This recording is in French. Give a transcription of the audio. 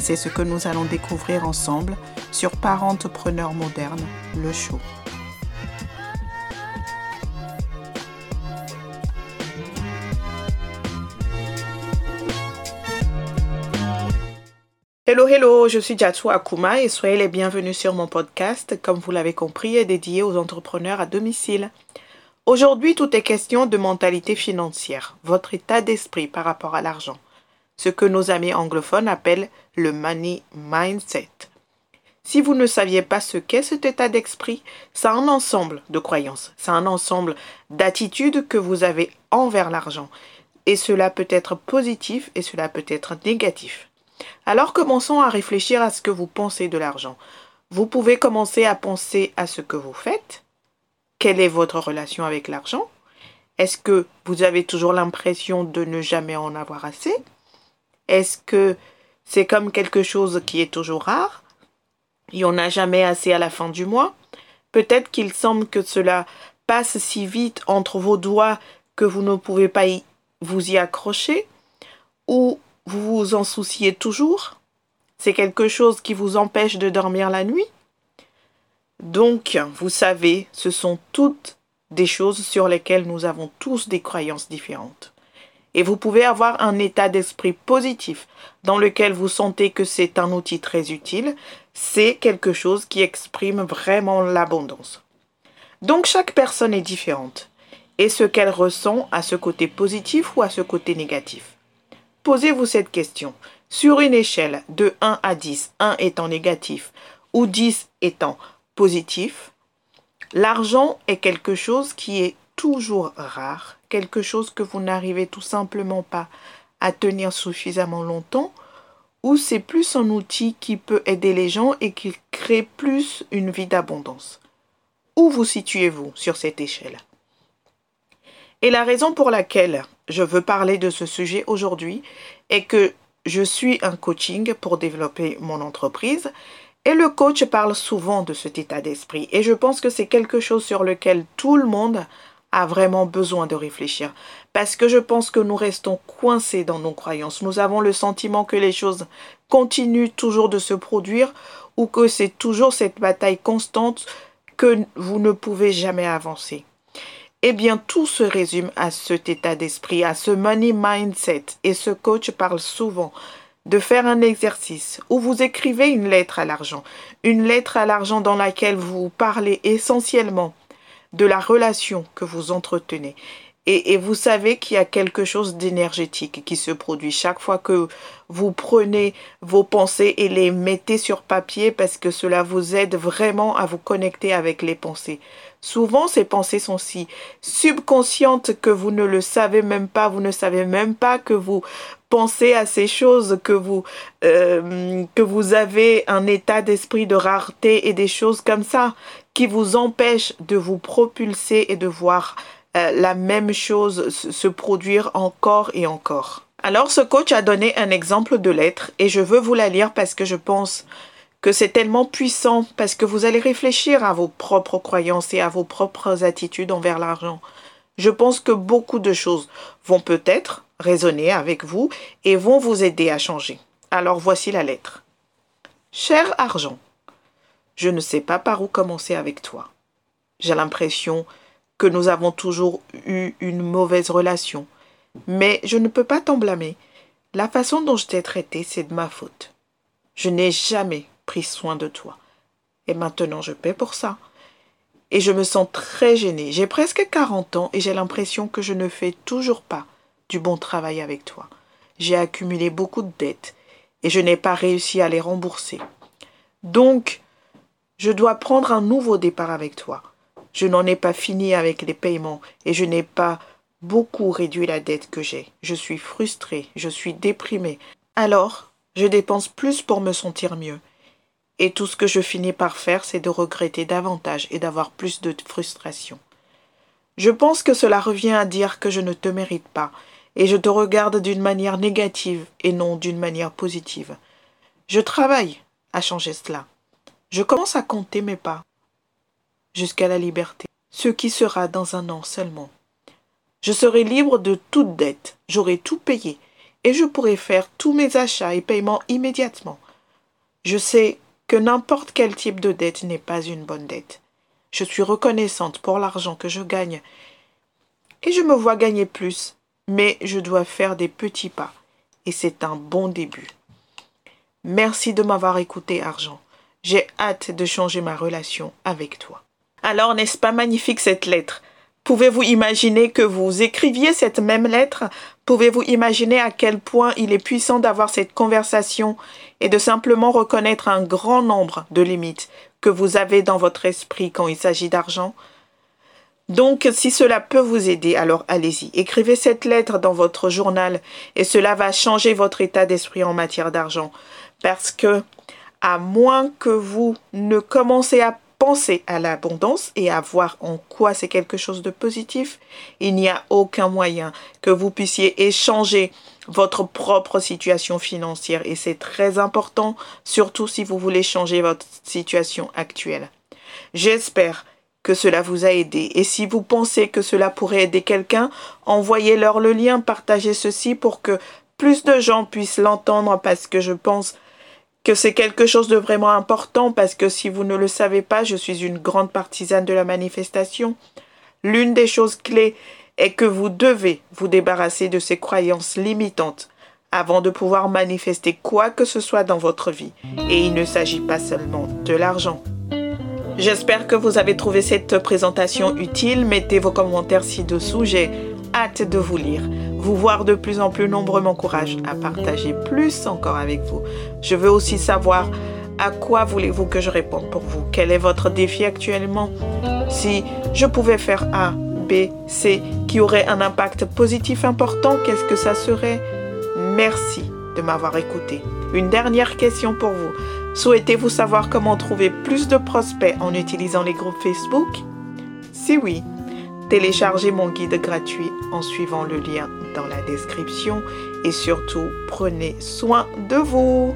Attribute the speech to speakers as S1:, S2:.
S1: C'est ce que nous allons découvrir ensemble sur Parentepreneur moderne, le show. Hello, hello, je suis Jatsu Akuma et soyez les bienvenus sur mon podcast, comme vous l'avez compris, est dédié aux entrepreneurs à domicile. Aujourd'hui, tout est question de mentalité financière, votre état d'esprit par rapport à l'argent, ce que nos amis anglophones appellent le money mindset. Si vous ne saviez pas ce qu'est cet état d'esprit, c'est un ensemble de croyances, c'est un ensemble d'attitudes que vous avez envers l'argent. Et cela peut être positif et cela peut être négatif. Alors commençons à réfléchir à ce que vous pensez de l'argent. Vous pouvez commencer à penser à ce que vous faites. Quelle est votre relation avec l'argent? Est-ce que vous avez toujours l'impression de ne jamais en avoir assez? Est-ce que c'est comme quelque chose qui est toujours rare? Il n'y en a jamais assez à la fin du mois. Peut-être qu'il semble que cela passe si vite entre vos doigts que vous ne pouvez pas vous y accrocher. Ou vous vous en souciez toujours? C'est quelque chose qui vous empêche de dormir la nuit? Donc, vous savez, ce sont toutes des choses sur lesquelles nous avons tous des croyances différentes. Et vous pouvez avoir un état d'esprit positif dans lequel vous sentez que c'est un outil très utile. C'est quelque chose qui exprime vraiment l'abondance. Donc chaque personne est différente et ce qu'elle ressent à ce côté positif ou à ce côté négatif? Posez-vous cette question. Sur une échelle de 1 à 10, 1 étant négatif ou 10 étant positif, l'argent est quelque chose qui est toujours rare, quelque chose que vous n'arrivez tout simplement pas à tenir suffisamment longtemps, ou c'est plus un outil qui peut aider les gens et qui crée plus une vie d'abondance. Où vous situez-vous sur cette échelle? Et la raison pour laquelle je veux parler de ce sujet aujourd'hui est que je suis un coaching pour développer mon entreprise et le coach parle souvent de cet état d'esprit et je pense que c'est quelque chose sur lequel tout le monde a vraiment besoin de réfléchir parce que je pense que nous restons coincés dans nos croyances. Nous avons le sentiment que les choses continuent toujours de se produire ou que c'est toujours cette bataille constante que vous ne pouvez jamais avancer. Eh bien, tout se résume à cet état d'esprit, à ce money mindset. Et ce coach parle souvent de faire un exercice où vous écrivez une lettre à l'argent. Une lettre à l'argent dans laquelle vous parlez essentiellement de la relation que vous entretenez. Et, et vous savez qu'il y a quelque chose d'énergétique qui se produit chaque fois que vous prenez vos pensées et les mettez sur papier parce que cela vous aide vraiment à vous connecter avec les pensées. Souvent, ces pensées sont si subconscientes que vous ne le savez même pas, vous ne savez même pas que vous pensez à ces choses, que vous, euh, que vous avez un état d'esprit de rareté et des choses comme ça qui vous empêchent de vous propulser et de voir euh, la même chose se produire encore et encore. Alors ce coach a donné un exemple de lettre et je veux vous la lire parce que je pense que c'est tellement puissant parce que vous allez réfléchir à vos propres croyances et à vos propres attitudes envers l'argent. Je pense que beaucoup de choses vont peut-être résonner avec vous et vont vous aider à changer. Alors voici la lettre. Cher argent, je ne sais pas par où commencer avec toi. J'ai l'impression que nous avons toujours eu une mauvaise relation, mais je ne peux pas t'en blâmer. La façon dont je t'ai traité, c'est de ma faute. Je n'ai jamais pris soin de toi. Et maintenant je paie pour ça. Et je me sens très gênée. J'ai presque 40 ans et j'ai l'impression que je ne fais toujours pas du bon travail avec toi. J'ai accumulé beaucoup de dettes et je n'ai pas réussi à les rembourser. Donc, je dois prendre un nouveau départ avec toi. Je n'en ai pas fini avec les paiements et je n'ai pas beaucoup réduit la dette que j'ai. Je suis frustrée, je suis déprimée. Alors, je dépense plus pour me sentir mieux Et tout ce que je finis par faire, c'est de regretter davantage et d'avoir plus de frustration. Je pense que cela revient à dire que je ne te mérite pas, et je te regarde d'une manière négative et non d'une manière positive. Je travaille à changer cela. Je commence à compter mes pas jusqu'à la liberté, ce qui sera dans un an seulement. Je serai libre de toute dette, j'aurai tout payé, et je pourrai faire tous mes achats et paiements immédiatement. Je sais que n'importe quel type de dette n'est pas une bonne dette. Je suis reconnaissante pour l'argent que je gagne, et je me vois gagner plus, mais je dois faire des petits pas, et c'est un bon début. Merci de m'avoir écouté, Argent. J'ai hâte de changer ma relation avec toi. Alors, n'est-ce pas magnifique cette lettre? Pouvez-vous imaginer que vous écriviez cette même lettre? Pouvez-vous imaginer à quel point il est puissant d'avoir cette conversation et de simplement reconnaître un grand nombre de limites que vous avez dans votre esprit quand il s'agit d'argent? Donc, si cela peut vous aider, alors allez-y. Écrivez cette lettre dans votre journal et cela va changer votre état d'esprit en matière d'argent. Parce que, à moins que vous ne commencez à penser à l'abondance et à voir en quoi c'est quelque chose de positif, il n'y a aucun moyen que vous puissiez échanger votre propre situation financière et c'est très important, surtout si vous voulez changer votre situation actuelle. J'espère que cela vous a aidé et si vous pensez que cela pourrait aider quelqu'un, envoyez-leur le lien, partagez ceci pour que plus de gens puissent l'entendre parce que je pense que c'est quelque chose de vraiment important parce que si vous ne le savez pas, je suis une grande partisane de la manifestation. L'une des choses clés est que vous devez vous débarrasser de ces croyances limitantes avant de pouvoir manifester quoi que ce soit dans votre vie. Et il ne s'agit pas seulement de l'argent. J'espère que vous avez trouvé cette présentation utile. Mettez vos commentaires ci-dessous. J'ai hâte de vous lire. Vous voir de plus en plus nombreux m'encourage à partager plus encore avec vous. Je veux aussi savoir à quoi voulez-vous que je réponde pour vous? Quel est votre défi actuellement? Si je pouvais faire A, B, C qui aurait un impact positif important, qu'est-ce que ça serait? Merci de m'avoir écouté. Une dernière question pour vous. Souhaitez-vous savoir comment trouver plus de prospects en utilisant les groupes Facebook? Si oui, Téléchargez mon guide gratuit en suivant le lien dans la description et surtout prenez soin de vous.